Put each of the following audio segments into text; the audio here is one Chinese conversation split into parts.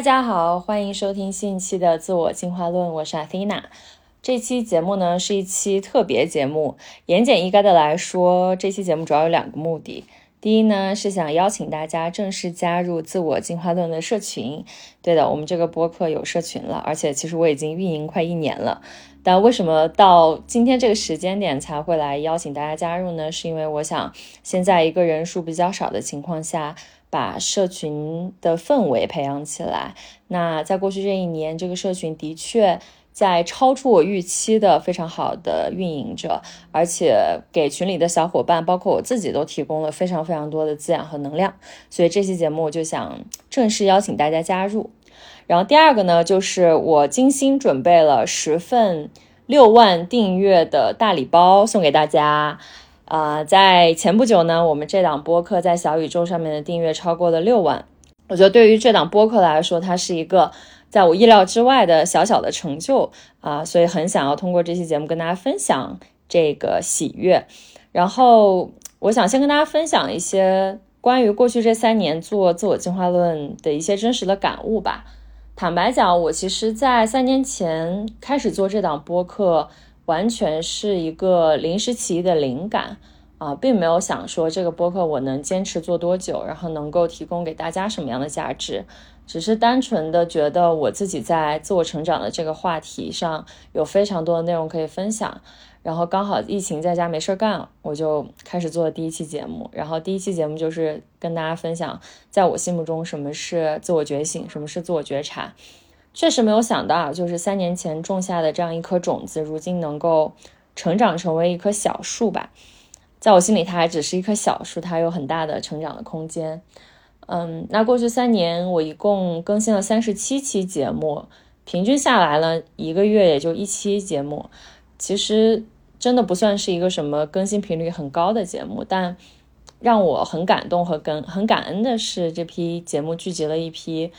大家好，欢迎收听新一期的自我进化论，我是 Athena。这期节目呢是一期特别节目，言简意赅的来说，这期节目主要有两个目的。第一呢是想邀请大家正式加入自我进化论的社群。对的，我们这个播客有社群了，而且其实我已经运营快一年了。但为什么到今天这个时间点才会来邀请大家加入呢？是因为我想先在一个人数比较少的情况下。把社群的氛围培养起来。那在过去这一年，这个社群的确在超出我预期的非常好的运营着，而且给群里的小伙伴，包括我自己，都提供了非常非常多的滋养和能量。所以这期节目就想正式邀请大家加入。然后第二个呢，就是我精心准备了十份六万订阅的大礼包送给大家。啊，在前不久呢，我们这档播客在小宇宙上面的订阅超过了六万。我觉得对于这档播客来说，它是一个在我意料之外的小小的成就啊，所以很想要通过这期节目跟大家分享这个喜悦。然后，我想先跟大家分享一些关于过去这三年做自我进化论的一些真实的感悟吧。坦白讲，我其实，在三年前开始做这档播客。完全是一个临时起意的灵感啊，并没有想说这个播客我能坚持做多久，然后能够提供给大家什么样的价值，只是单纯的觉得我自己在自我成长的这个话题上有非常多的内容可以分享，然后刚好疫情在家没事干，我就开始做了第一期节目，然后第一期节目就是跟大家分享，在我心目中什么是自我觉醒，什么是自我觉察。确实没有想到，就是三年前种下的这样一颗种子，如今能够成长成为一棵小树吧。在我心里，它还只是一棵小树，它有很大的成长的空间。嗯，那过去三年，我一共更新了三十七期节目，平均下来了一个月也就一期节目。其实真的不算是一个什么更新频率很高的节目，但让我很感动和跟很感恩的是，这批节目聚集了一批。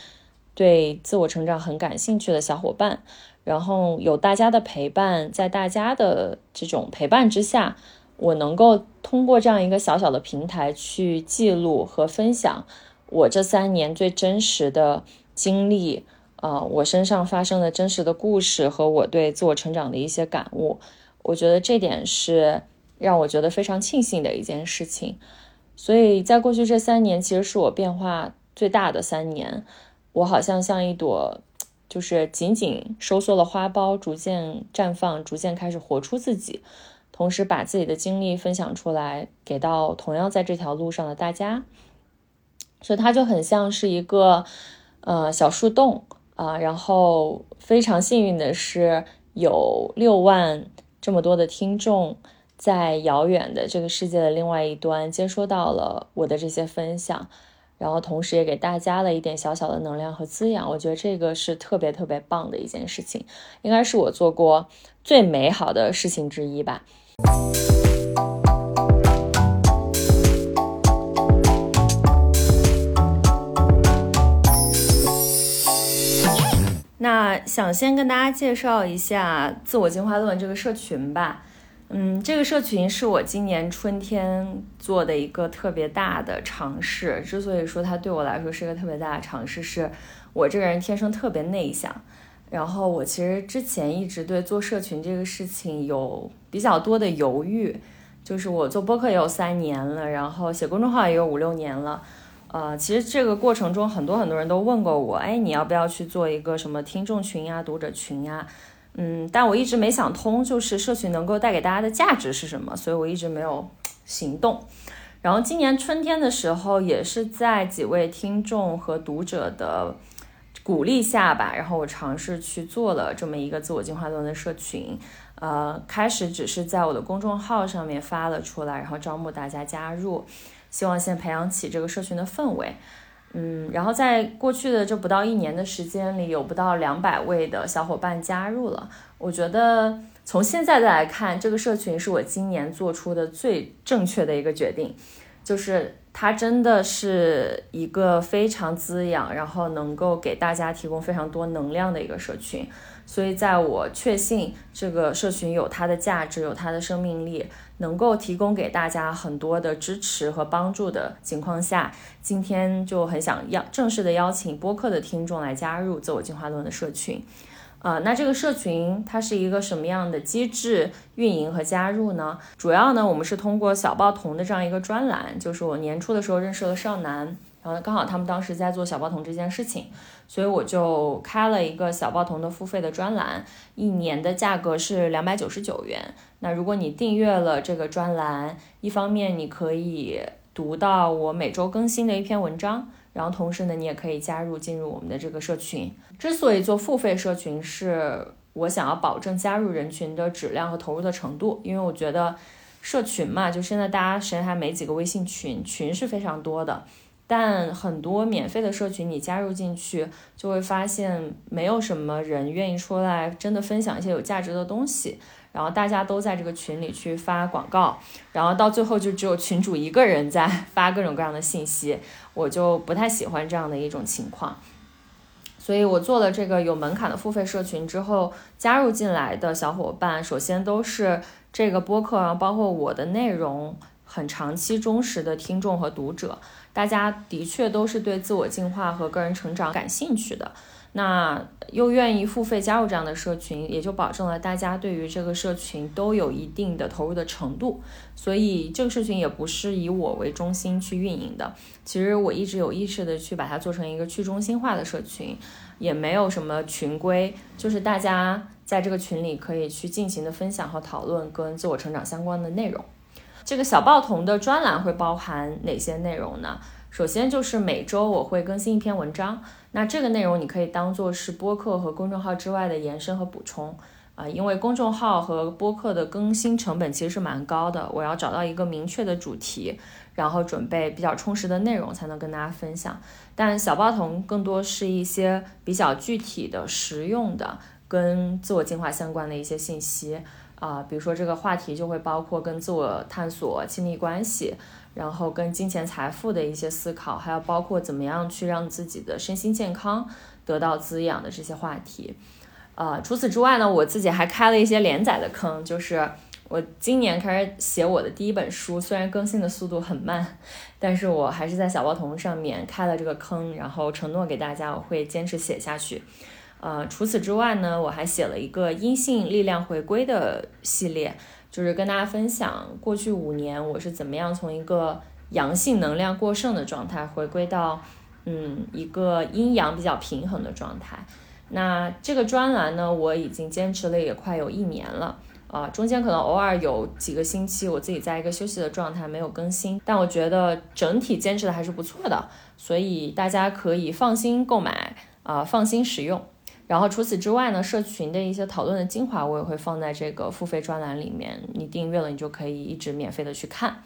对自我成长很感兴趣的小伙伴，然后有大家的陪伴，在大家的这种陪伴之下，我能够通过这样一个小小的平台去记录和分享我这三年最真实的经历，呃，我身上发生的真实的故事和我对自我成长的一些感悟。我觉得这点是让我觉得非常庆幸的一件事情。所以在过去这三年，其实是我变化最大的三年。我好像像一朵，就是紧紧收缩的花苞，逐渐绽放，逐渐开始活出自己，同时把自己的经历分享出来，给到同样在这条路上的大家。所以它就很像是一个呃小树洞啊，然后非常幸运的是有六万这么多的听众，在遥远的这个世界的另外一端接收到了我的这些分享。然后，同时也给大家了一点小小的能量和滋养，我觉得这个是特别特别棒的一件事情，应该是我做过最美好的事情之一吧。那想先跟大家介绍一下自我进化论这个社群吧。嗯，这个社群是我今年春天做的一个特别大的尝试。之所以说它对我来说是一个特别大的尝试，是我这个人天生特别内向。然后我其实之前一直对做社群这个事情有比较多的犹豫。就是我做播客也有三年了，然后写公众号也有五六年了。呃，其实这个过程中很多很多人都问过我，哎，你要不要去做一个什么听众群呀、读者群呀？嗯，但我一直没想通，就是社群能够带给大家的价值是什么，所以我一直没有行动。然后今年春天的时候，也是在几位听众和读者的鼓励下吧，然后我尝试去做了这么一个自我进化论的社群。呃，开始只是在我的公众号上面发了出来，然后招募大家加入，希望先培养起这个社群的氛围。嗯，然后在过去的这不到一年的时间里，有不到两百位的小伙伴加入了。我觉得从现在的来看，这个社群是我今年做出的最正确的一个决定，就是它真的是一个非常滋养，然后能够给大家提供非常多能量的一个社群。所以，在我确信这个社群有它的价值、有它的生命力，能够提供给大家很多的支持和帮助的情况下，今天就很想要正式的邀请播客的听众来加入自我进化论的社群。呃，那这个社群它是一个什么样的机制运营和加入呢？主要呢，我们是通过小报童的这样一个专栏，就是我年初的时候认识了少男，然后刚好他们当时在做小报童这件事情，所以我就开了一个小报童的付费的专栏，一年的价格是两百九十九元。那如果你订阅了这个专栏，一方面你可以读到我每周更新的一篇文章。然后同时呢，你也可以加入进入我们的这个社群。之所以做付费社群，是我想要保证加入人群的质量和投入的程度，因为我觉得社群嘛，就现在大家谁还没几个微信群，群是非常多的，但很多免费的社群你加入进去，就会发现没有什么人愿意出来真的分享一些有价值的东西。然后大家都在这个群里去发广告，然后到最后就只有群主一个人在发各种各样的信息，我就不太喜欢这样的一种情况。所以我做了这个有门槛的付费社群之后，加入进来的小伙伴，首先都是这个播客，然后包括我的内容很长期忠实的听众和读者，大家的确都是对自我进化和个人成长感兴趣的。那又愿意付费加入这样的社群，也就保证了大家对于这个社群都有一定的投入的程度。所以这个社群也不是以我为中心去运营的。其实我一直有意识的去把它做成一个去中心化的社群，也没有什么群规，就是大家在这个群里可以去尽情的分享和讨论跟自我成长相关的内容。这个小报童的专栏会包含哪些内容呢？首先就是每周我会更新一篇文章。那这个内容你可以当做是播客和公众号之外的延伸和补充啊，因为公众号和播客的更新成本其实是蛮高的，我要找到一个明确的主题，然后准备比较充实的内容才能跟大家分享。但小报童更多是一些比较具体的、实用的，跟自我进化相关的一些信息啊，比如说这个话题就会包括跟自我探索、亲密关系。然后跟金钱财富的一些思考，还有包括怎么样去让自己的身心健康得到滋养的这些话题，呃，除此之外呢，我自己还开了一些连载的坑，就是我今年开始写我的第一本书，虽然更新的速度很慢，但是我还是在小报童上面开了这个坑，然后承诺给大家我会坚持写下去。呃，除此之外呢，我还写了一个阴性力量回归的系列。就是跟大家分享过去五年我是怎么样从一个阳性能量过剩的状态回归到嗯一个阴阳比较平衡的状态。那这个专栏呢，我已经坚持了也快有一年了啊，中间可能偶尔有几个星期我自己在一个休息的状态没有更新，但我觉得整体坚持的还是不错的，所以大家可以放心购买啊，放心使用。然后除此之外呢，社群的一些讨论的精华我也会放在这个付费专栏里面，你订阅了，你就可以一直免费的去看。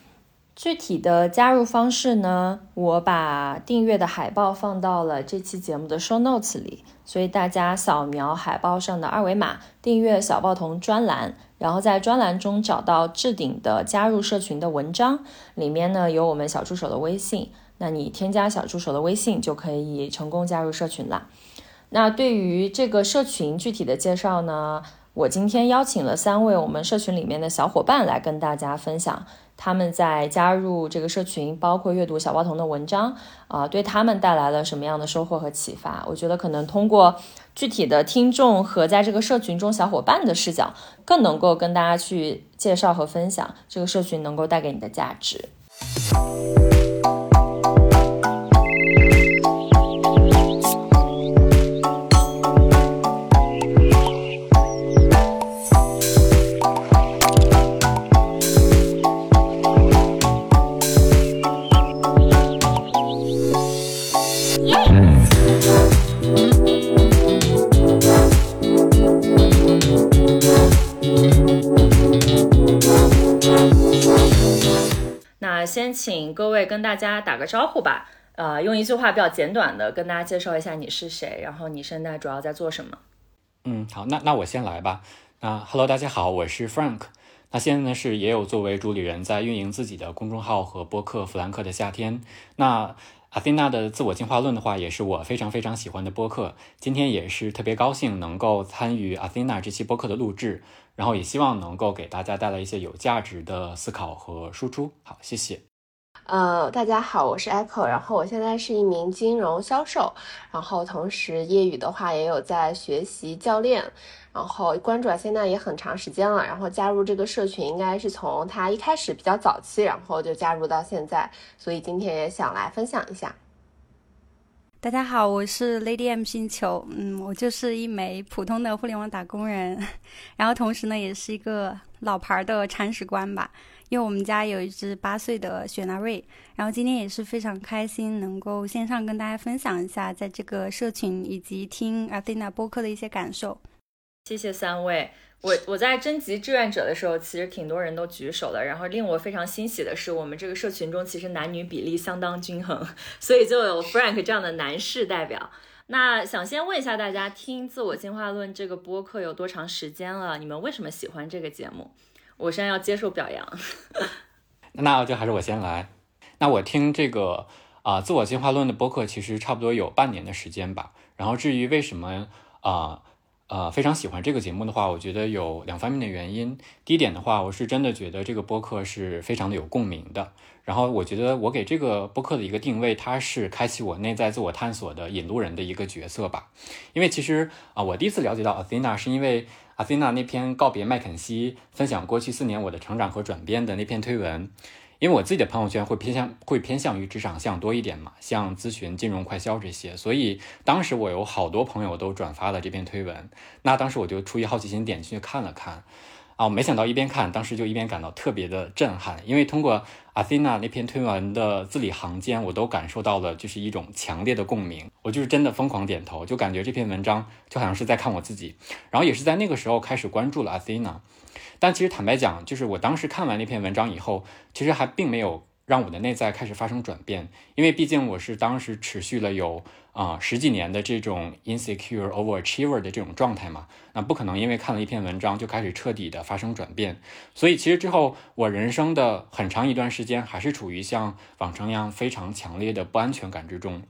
具体的加入方式呢，我把订阅的海报放到了这期节目的 show notes 里，所以大家扫描海报上的二维码，订阅小报童专栏，然后在专栏中找到置顶的加入社群的文章，里面呢有我们小助手的微信，那你添加小助手的微信就可以成功加入社群啦。那对于这个社群具体的介绍呢，我今天邀请了三位我们社群里面的小伙伴来跟大家分享他们在加入这个社群，包括阅读小报童的文章啊，对他们带来了什么样的收获和启发？我觉得可能通过具体的听众和在这个社群中小伙伴的视角，更能够跟大家去介绍和分享这个社群能够带给你的价值。先请各位跟大家打个招呼吧，呃，用一句话比较简短的跟大家介绍一下你是谁，然后你现在主要在做什么。嗯，好，那那我先来吧。那 Hello，大家好，我是 Frank。那现在呢是也有作为主理人在运营自己的公众号和播客《弗兰克的夏天》。那阿菲娜的自我进化论的话，也是我非常非常喜欢的播客。今天也是特别高兴能够参与阿菲娜这期播客的录制，然后也希望能够给大家带来一些有价值的思考和输出。好，谢谢。呃，大家好，我是 Echo，然后我现在是一名金融销售，然后同时业余的话也有在学习教练，然后关注啊现在也很长时间了，然后加入这个社群应该是从它一开始比较早期，然后就加入到现在，所以今天也想来分享一下。大家好，我是 Lady M 星球，嗯，我就是一枚普通的互联网打工人，然后同时呢也是一个老牌的铲屎官吧。因为我们家有一只八岁的雪纳瑞，然后今天也是非常开心能够线上跟大家分享一下在这个社群以及听 Athena 播客的一些感受。谢谢三位，我我在征集志愿者的时候，其实挺多人都举手的，然后令我非常欣喜的是，我们这个社群中其实男女比例相当均衡，所以就有 Frank 这样的男士代表。那想先问一下大家，听自我进化论这个播客有多长时间了？你们为什么喜欢这个节目？我现在要接受表扬，那就还是我先来。那我听这个啊自我进化论的播客，其实差不多有半年的时间吧。然后至于为什么啊呃呃非常喜欢这个节目的话，我觉得有两方面的原因。第一点的话，我是真的觉得这个播客是非常的有共鸣的。然后我觉得我给这个播客的一个定位，它是开启我内在自我探索的引路人的一个角色吧。因为其实啊，我第一次了解到 Athena 是因为。阿菲娜那篇告别麦肯锡，分享过去四年我的成长和转变的那篇推文，因为我自己的朋友圈会偏向会偏向于职场向多一点嘛，像咨询、金融、快销这些，所以当时我有好多朋友都转发了这篇推文，那当时我就出于好奇心点进去看了看。啊，没想到一边看，当时就一边感到特别的震撼，因为通过阿菲娜那篇推文的字里行间，我都感受到了就是一种强烈的共鸣，我就是真的疯狂点头，就感觉这篇文章就好像是在看我自己，然后也是在那个时候开始关注了阿菲娜，但其实坦白讲，就是我当时看完那篇文章以后，其实还并没有。让我的内在开始发生转变，因为毕竟我是当时持续了有啊十几年的这种 insecure overachiever 的这种状态嘛，那不可能因为看了一篇文章就开始彻底的发生转变，所以其实之后我人生的很长一段时间还是处于像往常一样非常强烈的不安全感之中。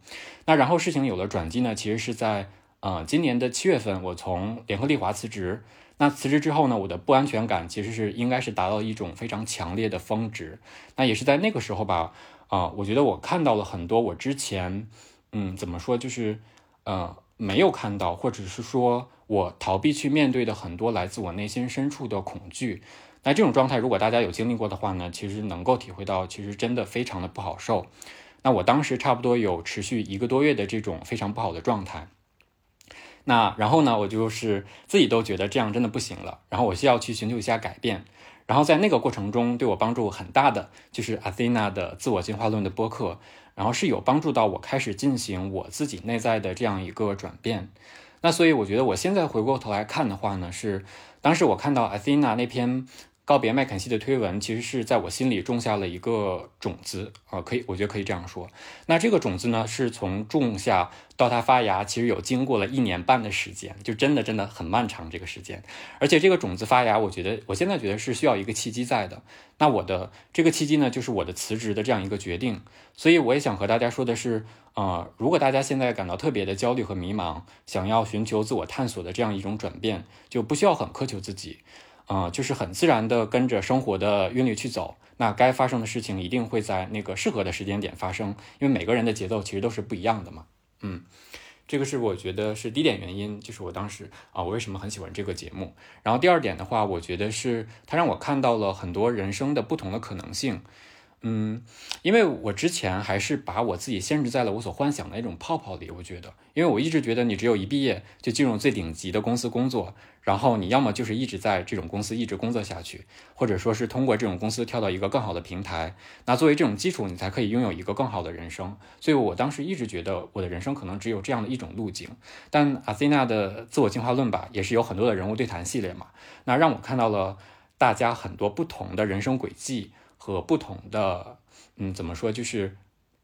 那然后事情有了转机呢，其实是在呃今年的七月份，我从联合利华辞职。那辞职之后呢，我的不安全感其实是应该是达到一种非常强烈的峰值。那也是在那个时候吧，啊，我觉得我看到了很多我之前，嗯，怎么说，就是呃，没有看到，或者是说我逃避去面对的很多来自我内心深处的恐惧。那这种状态，如果大家有经历过的话呢，其实能够体会到，其实真的非常的不好受。那我当时差不多有持续一个多月的这种非常不好的状态。那然后呢，我就是自己都觉得这样真的不行了，然后我需要去寻求一下改变。然后在那个过程中，对我帮助很大的就是阿菲娜的自我进化论的播客，然后是有帮助到我开始进行我自己内在的这样一个转变。那所以我觉得我现在回过头来看的话呢，是当时我看到阿菲娜那篇。告别麦肯锡的推文，其实是在我心里种下了一个种子啊，可以，我觉得可以这样说。那这个种子呢，是从种下到它发芽，其实有经过了一年半的时间，就真的真的很漫长这个时间。而且这个种子发芽，我觉得我现在觉得是需要一个契机在的。那我的这个契机呢，就是我的辞职的这样一个决定。所以我也想和大家说的是，呃，如果大家现在感到特别的焦虑和迷茫，想要寻求自我探索的这样一种转变，就不需要很苛求自己。啊，就是很自然的跟着生活的韵律去走，那该发生的事情一定会在那个适合的时间点发生，因为每个人的节奏其实都是不一样的嘛。嗯，这个是我觉得是第一点原因，就是我当时啊，我为什么很喜欢这个节目。然后第二点的话，我觉得是它让我看到了很多人生的不同的可能性。嗯，因为我之前还是把我自己限制在了我所幻想的那种泡泡里，我觉得，因为我一直觉得你只有一毕业就进入最顶级的公司工作，然后你要么就是一直在这种公司一直工作下去，或者说是通过这种公司跳到一个更好的平台，那作为这种基础，你才可以拥有一个更好的人生。所以我当时一直觉得我的人生可能只有这样的一种路径。但阿西娜的自我进化论吧，也是有很多的人物对谈系列嘛，那让我看到了大家很多不同的人生轨迹。和不同的，嗯，怎么说，就是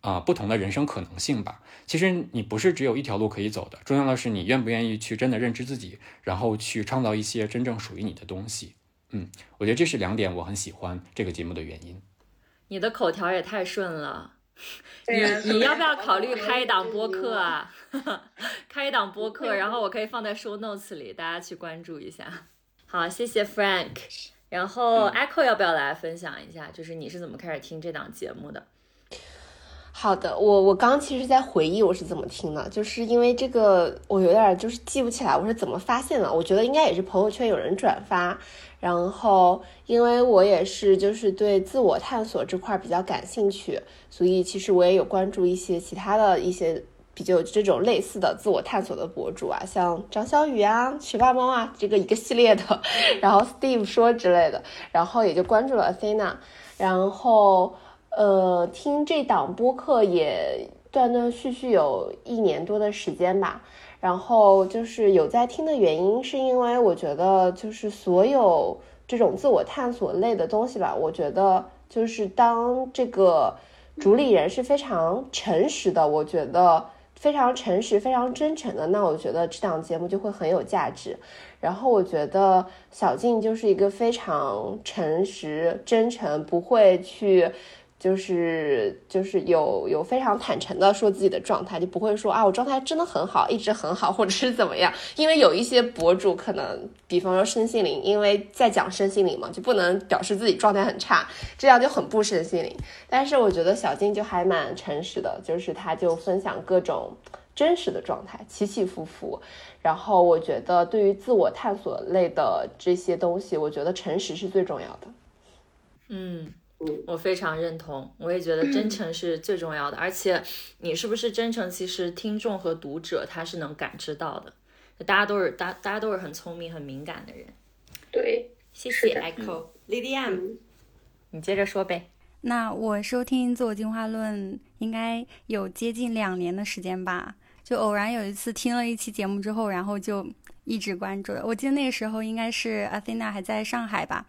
啊，不同的人生可能性吧。其实你不是只有一条路可以走的，重要的是你愿不愿意去真的认知自己，然后去创造一些真正属于你的东西。嗯，我觉得这是两点我很喜欢这个节目的原因。你的口条也太顺了，你你要不要考虑 开一档播客啊？开一档播客，然后我可以放在 show notes 里，大家去关注一下。好，谢谢 Frank。然后 Echo 要不要来分享一下，就是你是怎么开始听这档节目的？好的，我我刚其实在回忆我是怎么听的，就是因为这个我有点就是记不起来我是怎么发现的，我觉得应该也是朋友圈有人转发，然后因为我也是就是对自我探索这块比较感兴趣，所以其实我也有关注一些其他的一些比较这种类似的自我探索的博主啊，像张小雨啊、学霸猫啊这个一个系列的，然后 Steve 说之类的，然后也就关注了 Athena，然后。呃，听这档播客也断断续续有一年多的时间吧。然后就是有在听的原因，是因为我觉得就是所有这种自我探索类的东西吧，我觉得就是当这个主理人是非常诚实的，我觉得非常诚实、非常真诚的，那我觉得这档节目就会很有价值。然后我觉得小静就是一个非常诚实、真诚，不会去。就是就是有有非常坦诚的说自己的状态，就不会说啊我状态真的很好，一直很好，或者是怎么样。因为有一些博主可能，比方说身心灵，因为在讲身心灵嘛，就不能表示自己状态很差，这样就很不身心灵。但是我觉得小静就还蛮诚实的，就是他就分享各种真实的状态，起起伏伏。然后我觉得对于自我探索类的这些东西，我觉得诚实是最重要的。嗯。我非常认同，我也觉得真诚 是最重要的。而且你是不是真诚，其实听众和读者他是能感知到的。大家都是大，大家都是很聪明、很敏感的人。对，谢谢 Echo Lady M，你接着说呗。那我收听《自我进化论》应该有接近两年的时间吧，就偶然有一次听了一期节目之后，然后就一直关注了。我记得那个时候应该是 Athena 还在上海吧。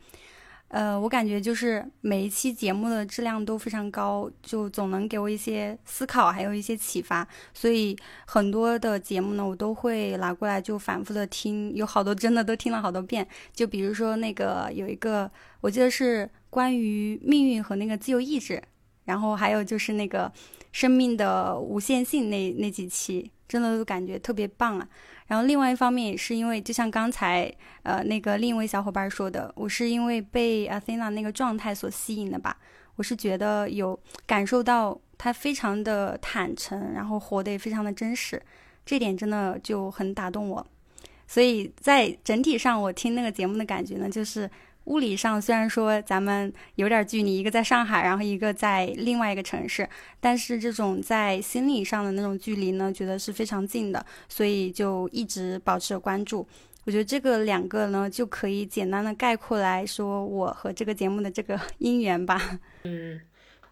呃，我感觉就是每一期节目的质量都非常高，就总能给我一些思考，还有一些启发。所以很多的节目呢，我都会拿过来就反复的听，有好多真的都听了好多遍。就比如说那个有一个，我记得是关于命运和那个自由意志，然后还有就是那个生命的无限性那那几期，真的都感觉特别棒啊。然后另外一方面也是因为，就像刚才呃那个另一位小伙伴说的，我是因为被 Athena 那个状态所吸引的吧。我是觉得有感受到他非常的坦诚，然后活得也非常的真实，这点真的就很打动我。所以在整体上，我听那个节目的感觉呢，就是。物理上虽然说咱们有点距离，一个在上海，然后一个在另外一个城市，但是这种在心理上的那种距离呢，觉得是非常近的，所以就一直保持着关注。我觉得这个两个呢，就可以简单的概括来说我和这个节目的这个 姻缘吧。嗯。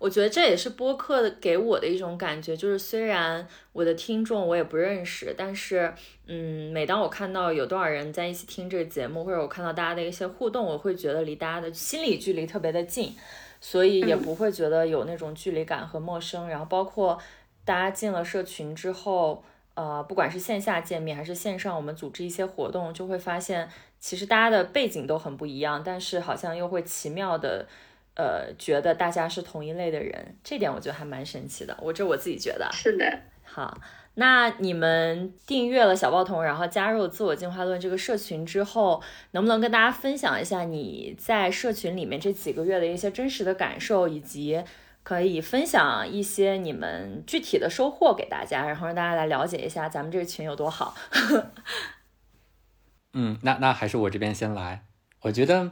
我觉得这也是播客给我的一种感觉，就是虽然我的听众我也不认识，但是，嗯，每当我看到有多少人在一起听这个节目，或者我看到大家的一些互动，我会觉得离大家的心理距离特别的近，所以也不会觉得有那种距离感和陌生。然后包括大家进了社群之后，呃，不管是线下见面还是线上，我们组织一些活动，就会发现其实大家的背景都很不一样，但是好像又会奇妙的。呃，觉得大家是同一类的人，这点我觉得还蛮神奇的。我这我自己觉得是的。好，那你们订阅了小报童，然后加入自我进化论这个社群之后，能不能跟大家分享一下你在社群里面这几个月的一些真实的感受，以及可以分享一些你们具体的收获给大家，然后让大家来了解一下咱们这个群有多好。嗯，那那还是我这边先来，我觉得。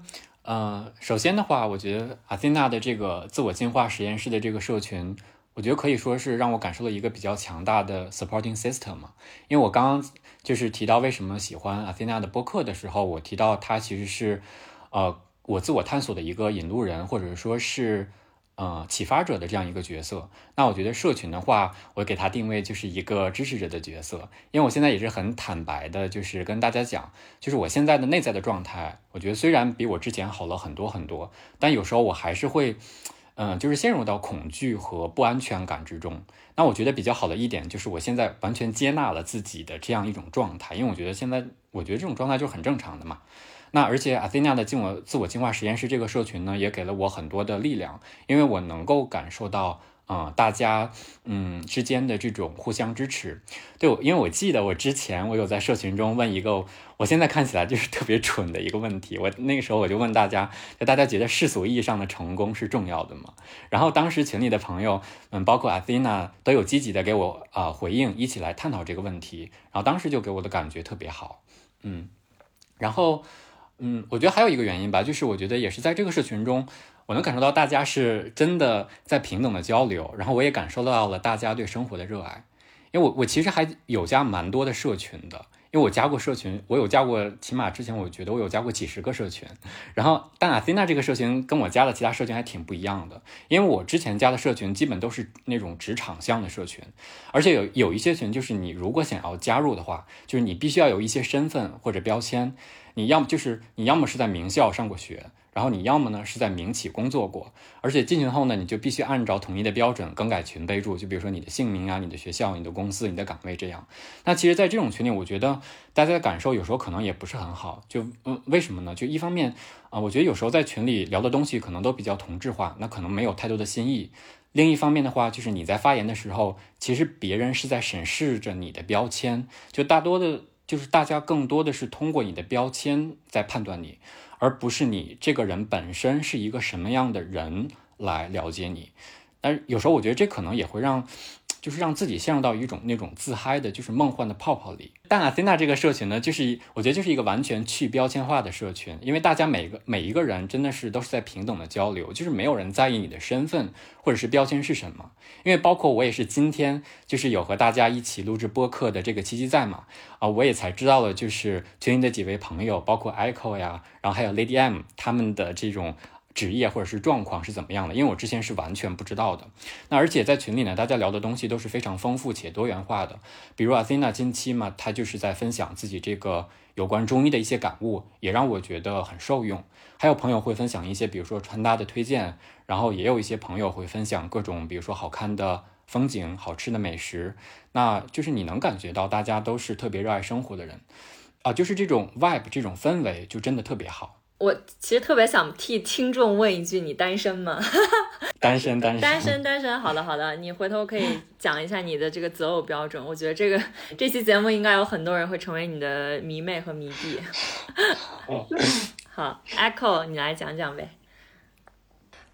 嗯，首先的话，我觉得阿森纳的这个自我进化实验室的这个社群，我觉得可以说是让我感受了一个比较强大的 supporting system 嘛。因为我刚刚就是提到为什么喜欢阿森纳的播客的时候，我提到它其实是，呃，我自我探索的一个引路人，或者说是。呃，启发者的这样一个角色，那我觉得社群的话，我给他定位就是一个支持者的角色，因为我现在也是很坦白的，就是跟大家讲，就是我现在的内在的状态，我觉得虽然比我之前好了很多很多，但有时候我还是会，嗯，就是陷入到恐惧和不安全感之中。那我觉得比较好的一点就是我现在完全接纳了自己的这样一种状态，因为我觉得现在我觉得这种状态就很正常的嘛。那而且 Athena 的自我自我进化实验室这个社群呢，也给了我很多的力量，因为我能够感受到。啊，大家嗯之间的这种互相支持，对，因为我记得我之前我有在社群中问一个，我现在看起来就是特别蠢的一个问题，我那个时候我就问大家，就大家觉得世俗意义上的成功是重要的吗？然后当时群里的朋友，嗯，包括 Athena 都有积极的给我啊回应，一起来探讨这个问题，然后当时就给我的感觉特别好，嗯，然后嗯，我觉得还有一个原因吧，就是我觉得也是在这个社群中。我能感受到大家是真的在平等的交流，然后我也感受到了大家对生活的热爱。因为我我其实还有加蛮多的社群的，因为我加过社群，我有加过，起码之前我觉得我有加过几十个社群。然后，但阿 n 娜这个社群跟我加的其他社群还挺不一样的，因为我之前加的社群基本都是那种职场向的社群，而且有有一些群就是你如果想要加入的话，就是你必须要有一些身份或者标签，你要么就是你要么是在名校上过学。然后你要么呢是在民企工作过，而且进群后呢，你就必须按照统一的标准更改群备注，就比如说你的姓名啊、你的学校、你的公司、你的岗位这样。那其实，在这种群里，我觉得大家的感受有时候可能也不是很好。就嗯，为什么呢？就一方面啊，我觉得有时候在群里聊的东西可能都比较同质化，那可能没有太多的新意。另一方面的话，就是你在发言的时候，其实别人是在审视着你的标签，就大多的，就是大家更多的是通过你的标签在判断你。而不是你这个人本身是一个什么样的人来了解你，但有时候我觉得这可能也会让。就是让自己陷入到一种那种自嗨的，就是梦幻的泡泡里。但阿 n 娜这个社群呢，就是我觉得就是一个完全去标签化的社群，因为大家每个每一个人真的是都是在平等的交流，就是没有人在意你的身份或者是标签是什么。因为包括我也是今天就是有和大家一起录制播客的这个契机在嘛，啊，我也才知道了，就是群里的几位朋友，包括 Echo 呀，然后还有 Lady M 他们的这种。职业或者是状况是怎么样的？因为我之前是完全不知道的。那而且在群里呢，大家聊的东西都是非常丰富且多元化的。比如阿 n 娜近期嘛，她就是在分享自己这个有关中医的一些感悟，也让我觉得很受用。还有朋友会分享一些，比如说穿搭的推荐，然后也有一些朋友会分享各种，比如说好看的风景、好吃的美食。那就是你能感觉到大家都是特别热爱生活的人啊，就是这种 vibe 这种氛围就真的特别好。我其实特别想替听众问一句：你单身吗？单身，单身，单身，单身。好的，好的，你回头可以讲一下你的这个择偶标准。我觉得这个这期节目应该有很多人会成为你的迷妹和迷弟。好，Echo，你来讲讲呗。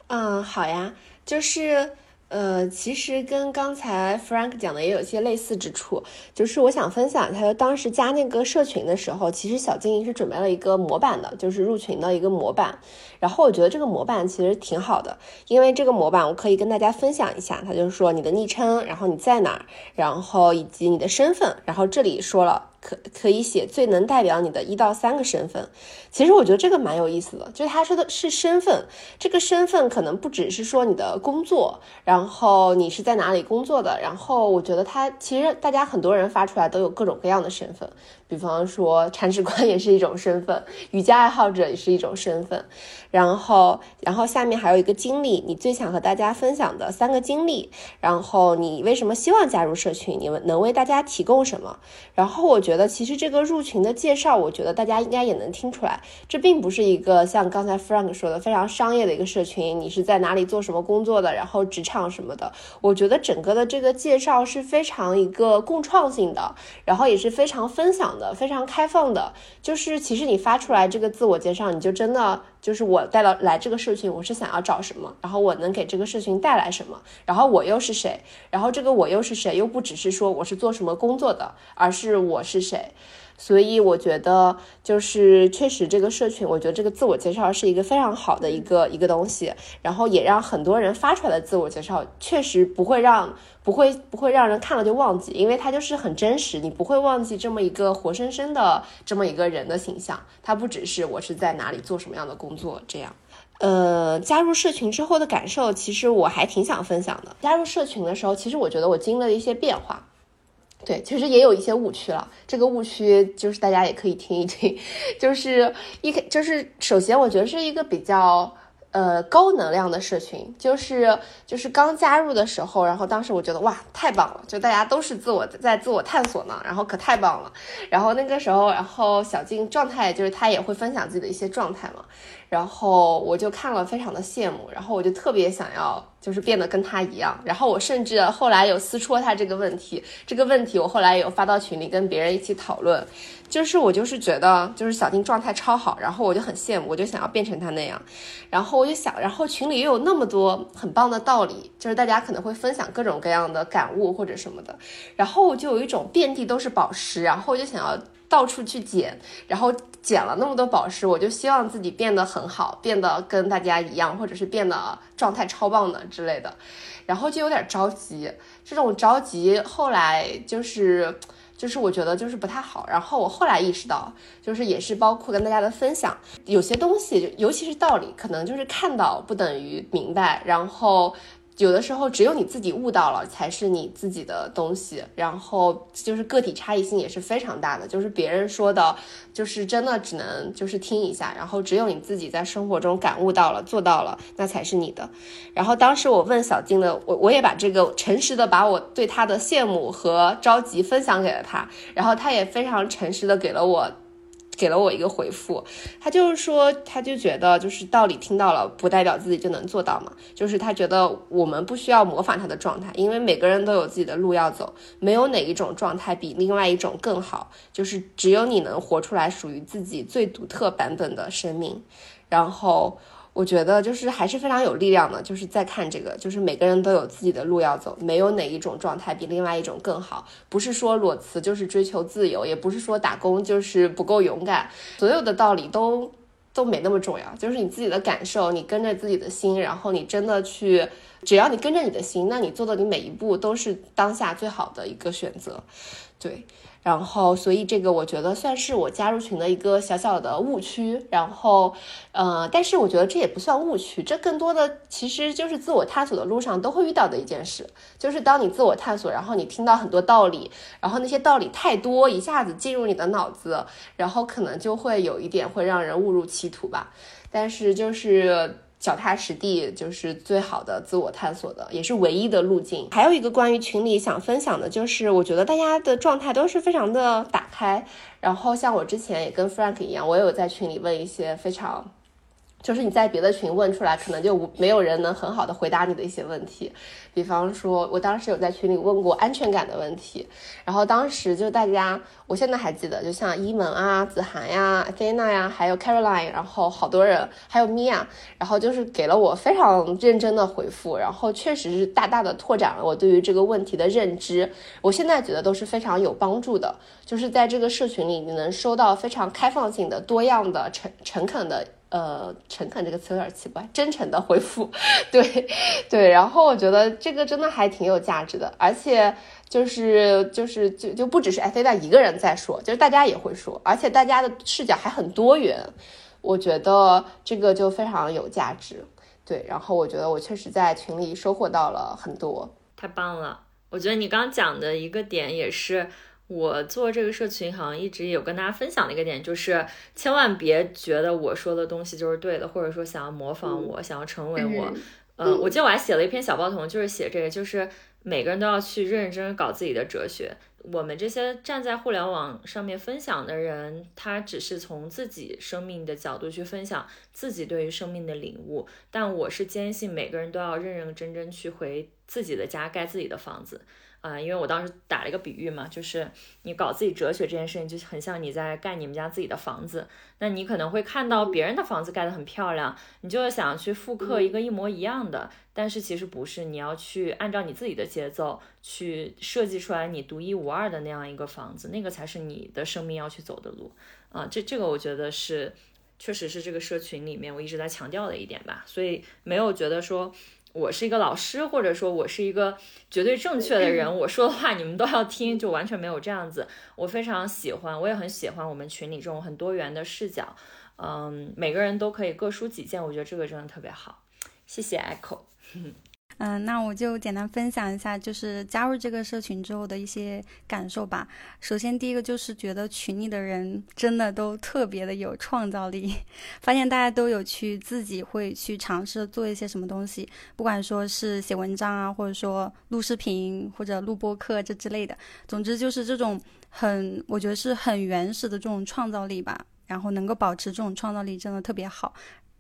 嗯，好呀，就是。呃，其实跟刚才 Frank 讲的也有些类似之处，就是我想分享一下，当时加那个社群的时候，其实小精灵是准备了一个模板的，就是入群的一个模板。然后我觉得这个模板其实挺好的，因为这个模板我可以跟大家分享一下，它就是说你的昵称，然后你在哪，然后以及你的身份，然后这里说了。可可以写最能代表你的一到三个身份，其实我觉得这个蛮有意思的，就是他说的是身份，这个身份可能不只是说你的工作，然后你是在哪里工作的，然后我觉得他其实大家很多人发出来都有各种各样的身份。比方说，铲屎官也是一种身份，瑜伽爱好者也是一种身份。然后，然后下面还有一个经历，你最想和大家分享的三个经历。然后，你为什么希望加入社群？你们能为大家提供什么？然后，我觉得其实这个入群的介绍，我觉得大家应该也能听出来，这并不是一个像刚才 Frank 说的非常商业的一个社群。你是在哪里做什么工作的？然后职场什么的？我觉得整个的这个介绍是非常一个共创性的，然后也是非常分享。非常开放的，就是其实你发出来这个自我介绍，你就真的就是我带到来这个社群，我是想要找什么，然后我能给这个社群带来什么，然后我又是谁，然后这个我又是谁，又不只是说我是做什么工作的，而是我是谁。所以我觉得，就是确实这个社群，我觉得这个自我介绍是一个非常好的一个一个东西，然后也让很多人发出来的自我介绍，确实不会让不会不会让人看了就忘记，因为它就是很真实，你不会忘记这么一个活生生的这么一个人的形象，它不只是我是在哪里做什么样的工作这样。呃，加入社群之后的感受，其实我还挺想分享的。加入社群的时候，其实我觉得我经历了一些变化。对，其实也有一些误区了。这个误区就是大家也可以听一听，就是一开，就是首先我觉得是一个比较。呃，高能量的社群，就是就是刚加入的时候，然后当时我觉得哇，太棒了，就大家都是自我在自我探索呢，然后可太棒了。然后那个时候，然后小静状态就是她也会分享自己的一些状态嘛，然后我就看了非常的羡慕，然后我就特别想要就是变得跟他一样。然后我甚至后来有私戳他这个问题，这个问题我后来有发到群里跟别人一起讨论，就是我就是觉得就是小丁状态超好，然后我就很羡慕，我就想要变成他那样，然后。我就想，然后群里又有那么多很棒的道理，就是大家可能会分享各种各样的感悟或者什么的，然后我就有一种遍地都是宝石，然后我就想要到处去捡，然后捡了那么多宝石，我就希望自己变得很好，变得跟大家一样，或者是变得状态超棒的之类的，然后就有点着急，这种着急后来就是。就是我觉得就是不太好，然后我后来意识到，就是也是包括跟大家的分享，有些东西，尤其是道理，可能就是看到不等于明白，然后。有的时候，只有你自己悟到了，才是你自己的东西。然后就是个体差异性也是非常大的，就是别人说的，就是真的只能就是听一下。然后只有你自己在生活中感悟到了，做到了，那才是你的。然后当时我问小静的，我我也把这个诚实的把我对他的羡慕和着急分享给了他，然后他也非常诚实的给了我。给了我一个回复，他就是说，他就觉得就是道理听到了，不代表自己就能做到嘛。就是他觉得我们不需要模仿他的状态，因为每个人都有自己的路要走，没有哪一种状态比另外一种更好。就是只有你能活出来属于自己最独特版本的生命，然后。我觉得就是还是非常有力量的，就是在看这个，就是每个人都有自己的路要走，没有哪一种状态比另外一种更好。不是说裸辞就是追求自由，也不是说打工就是不够勇敢，所有的道理都都没那么重要，就是你自己的感受，你跟着自己的心，然后你真的去，只要你跟着你的心，那你做的你每一步都是当下最好的一个选择，对。然后，所以这个我觉得算是我加入群的一个小小的误区。然后，呃，但是我觉得这也不算误区，这更多的其实就是自我探索的路上都会遇到的一件事。就是当你自我探索，然后你听到很多道理，然后那些道理太多，一下子进入你的脑子，然后可能就会有一点会让人误入歧途吧。但是就是。脚踏实地就是最好的自我探索的，也是唯一的路径。还有一个关于群里想分享的，就是我觉得大家的状态都是非常的打开。然后像我之前也跟 Frank 一样，我有在群里问一些非常。就是你在别的群问出来，可能就没有人能很好的回答你的一些问题。比方说，我当时有在群里问过安全感的问题，然后当时就大家，我现在还记得，就像伊门啊、子涵呀、菲娜呀，还有 Caroline，然后好多人，还有 Mia，然后就是给了我非常认真的回复，然后确实是大大的拓展了我对于这个问题的认知。我现在觉得都是非常有帮助的，就是在这个社群里，你能收到非常开放性的、多样的、诚诚恳的。呃，诚恳这个词有点奇怪，真诚的回复，对，对，然后我觉得这个真的还挺有价值的，而且就是就是就就不只是艾菲娜一个人在说，就是大家也会说，而且大家的视角还很多元，我觉得这个就非常有价值，对，然后我觉得我确实在群里收获到了很多，太棒了，我觉得你刚讲的一个点也是。我做这个社群，好像一直有跟大家分享的一个点，就是千万别觉得我说的东西就是对的，或者说想要模仿我，想要成为我。嗯，我记得我还写了一篇小报童，就是写这个，就是每个人都要去认认真真搞自己的哲学。我们这些站在互联网上面分享的人，他只是从自己生命的角度去分享自己对于生命的领悟，但我是坚信每个人都要认认真真去回自己的家，盖自己的房子。啊，因为我当时打了一个比喻嘛，就是你搞自己哲学这件事情，就很像你在盖你们家自己的房子。那你可能会看到别人的房子盖得很漂亮，你就想去复刻一个一模一样的，但是其实不是，你要去按照你自己的节奏去设计出来你独一无二的那样一个房子，那个才是你的生命要去走的路。啊，这这个我觉得是，确实是这个社群里面我一直在强调的一点吧，所以没有觉得说。我是一个老师，或者说我是一个绝对正确的人，我说的话你们都要听，就完全没有这样子。我非常喜欢，我也很喜欢我们群里这种很多元的视角，嗯，每个人都可以各抒己见，我觉得这个真的特别好。谢谢 Echo。嗯，那我就简单分享一下，就是加入这个社群之后的一些感受吧。首先，第一个就是觉得群里的人真的都特别的有创造力，发现大家都有去自己会去尝试做一些什么东西，不管说是写文章啊，或者说录视频或者录播课这之类的。总之就是这种很，我觉得是很原始的这种创造力吧。然后能够保持这种创造力，真的特别好。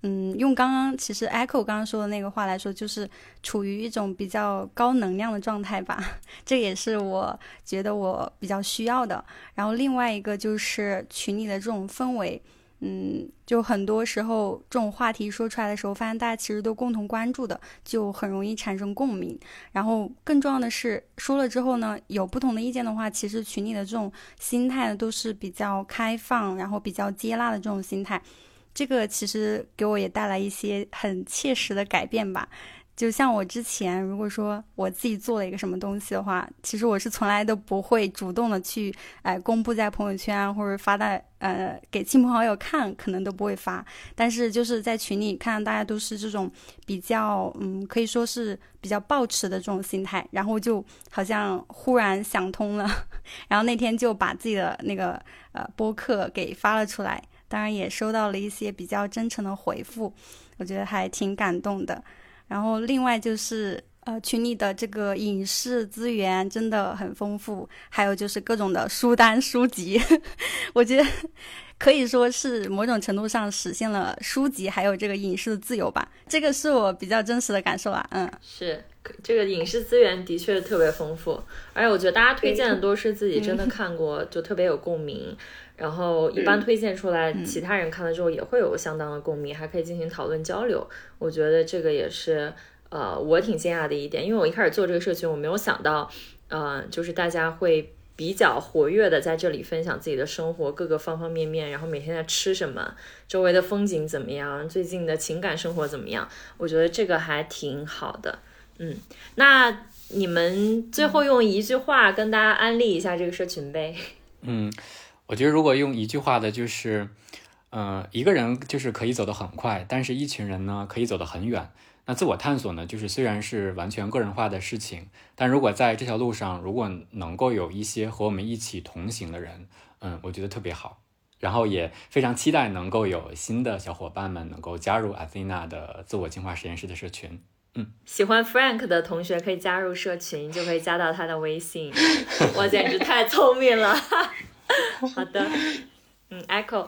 嗯，用刚刚其实 Echo 刚刚说的那个话来说，就是处于一种比较高能量的状态吧。这也是我觉得我比较需要的。然后另外一个就是群里的这种氛围，嗯，就很多时候这种话题说出来的时候，发现大家其实都共同关注的，就很容易产生共鸣。然后更重要的是，说了之后呢，有不同的意见的话，其实群里的这种心态都是比较开放，然后比较接纳的这种心态。这个其实给我也带来一些很切实的改变吧。就像我之前，如果说我自己做了一个什么东西的话，其实我是从来都不会主动的去，哎，公布在朋友圈或者发在呃给亲朋好友看，可能都不会发。但是就是在群里看到大家都是这种比较，嗯，可以说是比较抱持的这种心态，然后就好像忽然想通了，然后那天就把自己的那个呃播客给发了出来。当然也收到了一些比较真诚的回复，我觉得还挺感动的。然后另外就是，呃，群里的这个影视资源真的很丰富，还有就是各种的书单书籍，我觉得可以说是某种程度上实现了书籍还有这个影视的自由吧。这个是我比较真实的感受啊。嗯，是这个影视资源的确特别丰富，而且我觉得大家推荐的都是自己真的看过，就特别有共鸣。然后一般推荐出来，其他人看了之后也会有相当的共鸣，还可以进行讨论交流。我觉得这个也是，呃，我挺惊讶的一点，因为我一开始做这个社群，我没有想到，呃，就是大家会比较活跃的在这里分享自己的生活各个方方面面，然后每天在吃什么，周围的风景怎么样，最近的情感生活怎么样？我觉得这个还挺好的。嗯，那你们最后用一句话跟大家安利一下这个社群呗？嗯。我觉得如果用一句话的，就是，呃，一个人就是可以走得很快，但是一群人呢可以走得很远。那自我探索呢，就是虽然是完全个人化的事情，但如果在这条路上，如果能够有一些和我们一起同行的人，嗯，我觉得特别好。然后也非常期待能够有新的小伙伴们能够加入阿 n 娜的自我进化实验室的社群。嗯，喜欢 Frank 的同学可以加入社群，就可以加到他的微信。我简直太聪明了。好的，嗯，Echo，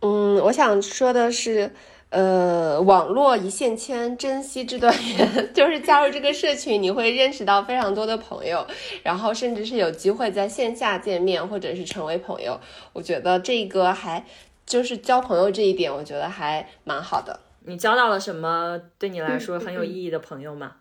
嗯，我想说的是，呃，网络一线牵，珍惜这段缘，就是加入这个社群，你会认识到非常多的朋友，然后甚至是有机会在线下见面，或者是成为朋友。我觉得这个还就是交朋友这一点，我觉得还蛮好的。你交到了什么对你来说很有意义的朋友吗？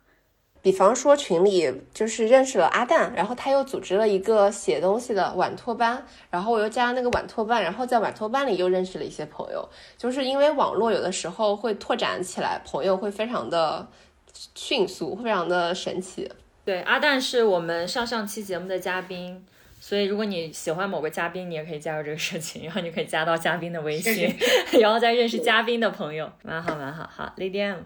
比方说群里就是认识了阿蛋，然后他又组织了一个写东西的晚托班，然后我又加了那个晚托班，然后在晚托班里又认识了一些朋友。就是因为网络有的时候会拓展起来，朋友会非常的迅速，非常的神奇。对，阿蛋是我们上上期节目的嘉宾，所以如果你喜欢某个嘉宾，你也可以加入这个社群，然后你可以加到嘉宾的微信，然后再认识嘉宾的朋友，蛮好蛮好。好，Lady M。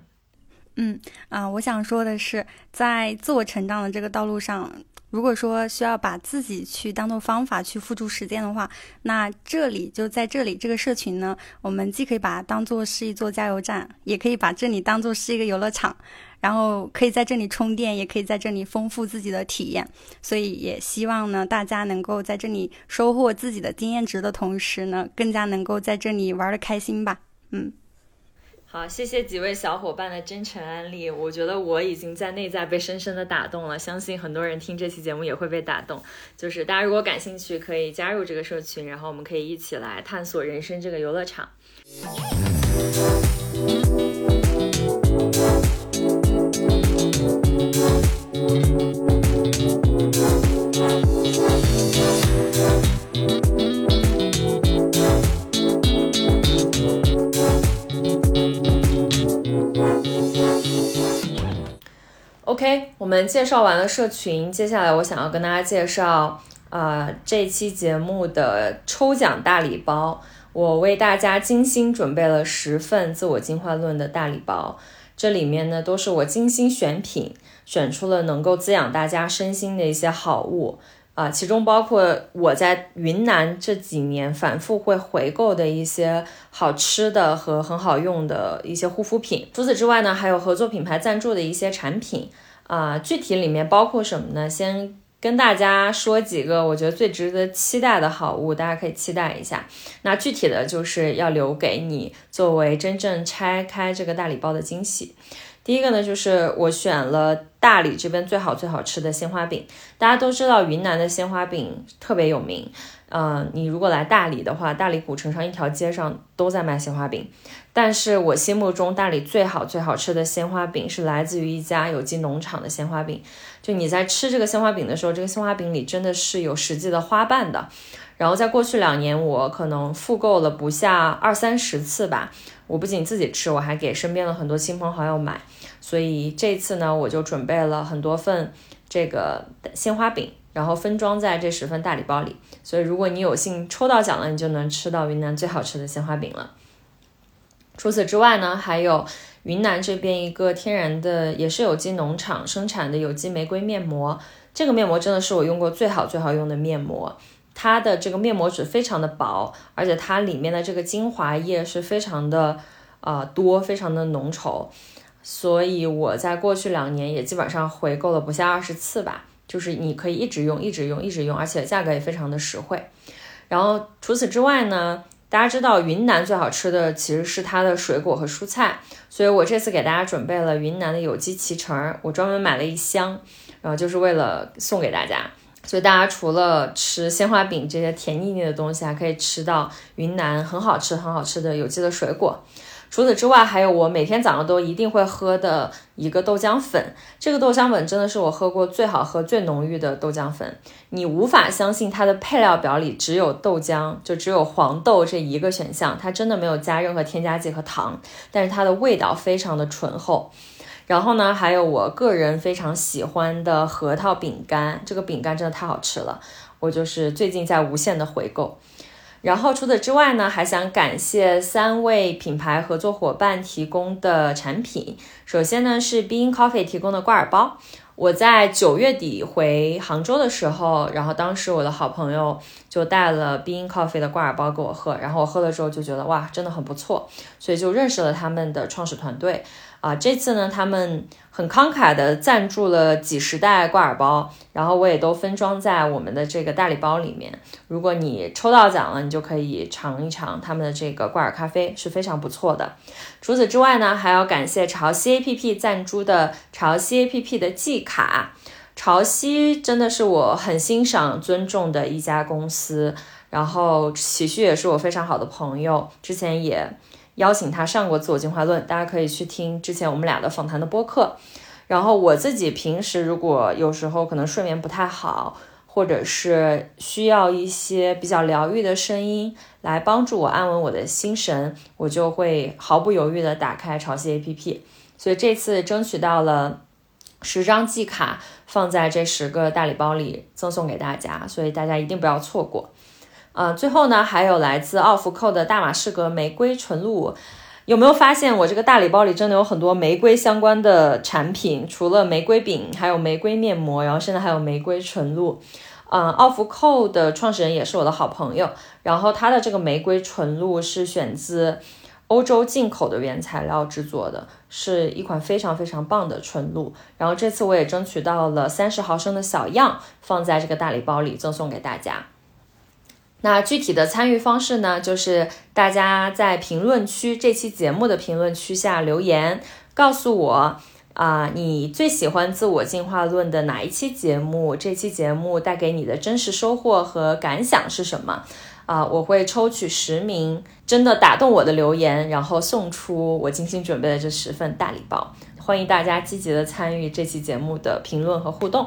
嗯啊，我想说的是，在自我成长的这个道路上，如果说需要把自己去当做方法去付诸实践的话，那这里就在这里这个社群呢，我们既可以把它当做是一座加油站，也可以把这里当做是一个游乐场，然后可以在这里充电，也可以在这里丰富自己的体验。所以也希望呢，大家能够在这里收获自己的经验值的同时呢，更加能够在这里玩的开心吧。嗯。好，谢谢几位小伙伴的真诚安利，我觉得我已经在内在被深深的打动了，相信很多人听这期节目也会被打动。就是大家如果感兴趣，可以加入这个社群，然后我们可以一起来探索人生这个游乐场。OK，我们介绍完了社群，接下来我想要跟大家介绍，呃，这期节目的抽奖大礼包。我为大家精心准备了十份《自我进化论》的大礼包。这里面呢都是我精心选品，选出了能够滋养大家身心的一些好物啊，其中包括我在云南这几年反复会回购的一些好吃的和很好用的一些护肤品。除此之外呢，还有合作品牌赞助的一些产品啊，具体里面包括什么呢？先。跟大家说几个我觉得最值得期待的好物，大家可以期待一下。那具体的就是要留给你作为真正拆开这个大礼包的惊喜。第一个呢，就是我选了大理这边最好最好吃的鲜花饼。大家都知道云南的鲜花饼特别有名。嗯，你如果来大理的话，大理古城上一条街上都在卖鲜花饼。但是我心目中大理最好最好吃的鲜花饼是来自于一家有机农场的鲜花饼。就你在吃这个鲜花饼的时候，这个鲜花饼里真的是有实际的花瓣的。然后在过去两年，我可能复购了不下二三十次吧。我不仅自己吃，我还给身边的很多亲朋好友买。所以这次呢，我就准备了很多份这个鲜花饼。然后分装在这十份大礼包里，所以如果你有幸抽到奖了，你就能吃到云南最好吃的鲜花饼了。除此之外呢，还有云南这边一个天然的，也是有机农场生产的有机玫瑰面膜。这个面膜真的是我用过最好最好用的面膜，它的这个面膜纸非常的薄，而且它里面的这个精华液是非常的呃多，非常的浓稠，所以我在过去两年也基本上回购了不下二十次吧。就是你可以一直用，一直用，一直用，而且价格也非常的实惠。然后除此之外呢，大家知道云南最好吃的其实是它的水果和蔬菜，所以我这次给大家准备了云南的有机脐橙，我专门买了一箱，然后就是为了送给大家。所以大家除了吃鲜花饼这些甜腻腻的东西，还可以吃到云南很好吃、很好吃的有机的水果。除此之外，还有我每天早上都一定会喝的一个豆浆粉。这个豆浆粉真的是我喝过最好喝、最浓郁的豆浆粉。你无法相信它的配料表里只有豆浆，就只有黄豆这一个选项，它真的没有加任何添加剂和糖，但是它的味道非常的醇厚。然后呢，还有我个人非常喜欢的核桃饼干，这个饼干真的太好吃了，我就是最近在无限的回购。然后除此之外呢，还想感谢三位品牌合作伙伴提供的产品。首先呢是 Bean Coffee 提供的挂耳包。我在九月底回杭州的时候，然后当时我的好朋友就带了 Bean Coffee 的挂耳包给我喝，然后我喝了之后就觉得哇，真的很不错，所以就认识了他们的创始团队。啊，这次呢，他们很慷慨的赞助了几十袋挂耳包，然后我也都分装在我们的这个大礼包里面。如果你抽到奖了，你就可以尝一尝他们的这个挂耳咖啡，是非常不错的。除此之外呢，还要感谢潮汐 APP 赞助的潮汐 APP 的季卡。潮汐真的是我很欣赏、尊重的一家公司，然后喜旭也是我非常好的朋友，之前也。邀请他上过《自我进化论》，大家可以去听之前我们俩的访谈的播客。然后我自己平时如果有时候可能睡眠不太好，或者是需要一些比较疗愈的声音来帮助我安稳我的心神，我就会毫不犹豫的打开潮汐 APP。所以这次争取到了十张季卡，放在这十个大礼包里赠送给大家，所以大家一定不要错过。呃，最后呢，还有来自奥福蔻的大马士革玫瑰纯露，有没有发现我这个大礼包里真的有很多玫瑰相关的产品？除了玫瑰饼，还有玫瑰面膜，然后现在还有玫瑰纯露。嗯，奥福蔻的创始人也是我的好朋友，然后他的这个玫瑰纯露是选自欧洲进口的原材料制作的，是一款非常非常棒的纯露。然后这次我也争取到了三十毫升的小样，放在这个大礼包里赠送给大家。那具体的参与方式呢，就是大家在评论区这期节目的评论区下留言，告诉我啊，你最喜欢自我进化论的哪一期节目？这期节目带给你的真实收获和感想是什么？啊，我会抽取十名真的打动我的留言，然后送出我精心准备的这十份大礼包。欢迎大家积极的参与这期节目的评论和互动。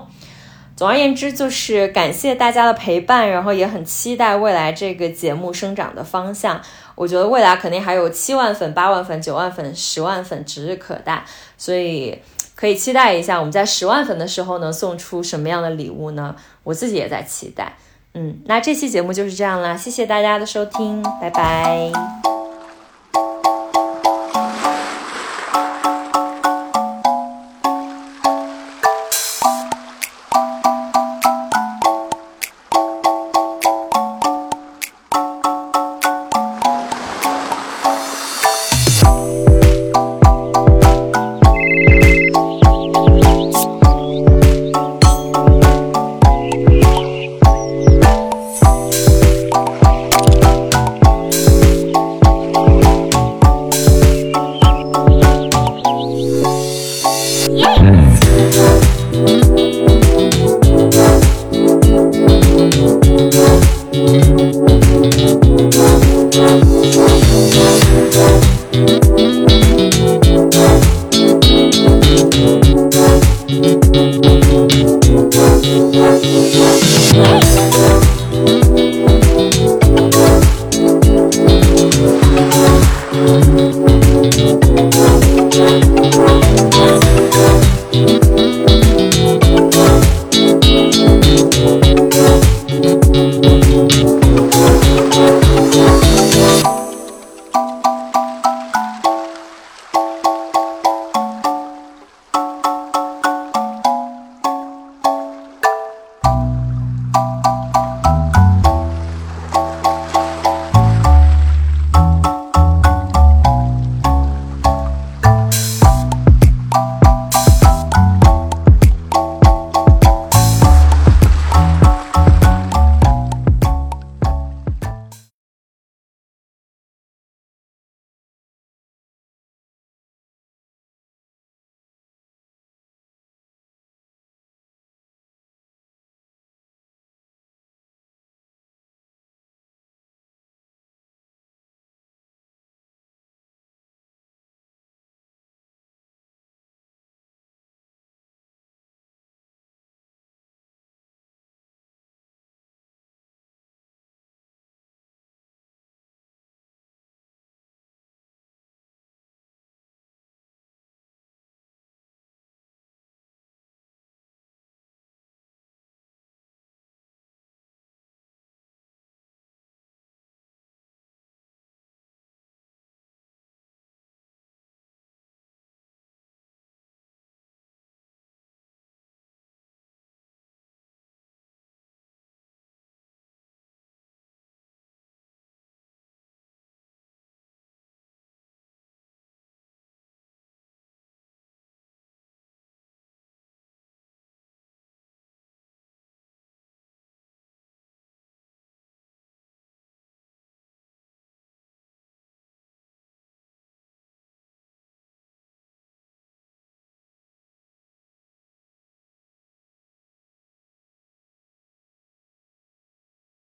总而言之，就是感谢大家的陪伴，然后也很期待未来这个节目生长的方向。我觉得未来肯定还有七万粉、八万粉、九万粉、十万粉指日可待，所以可以期待一下我们在十万粉的时候能送出什么样的礼物呢？我自己也在期待。嗯，那这期节目就是这样啦，谢谢大家的收听，拜拜。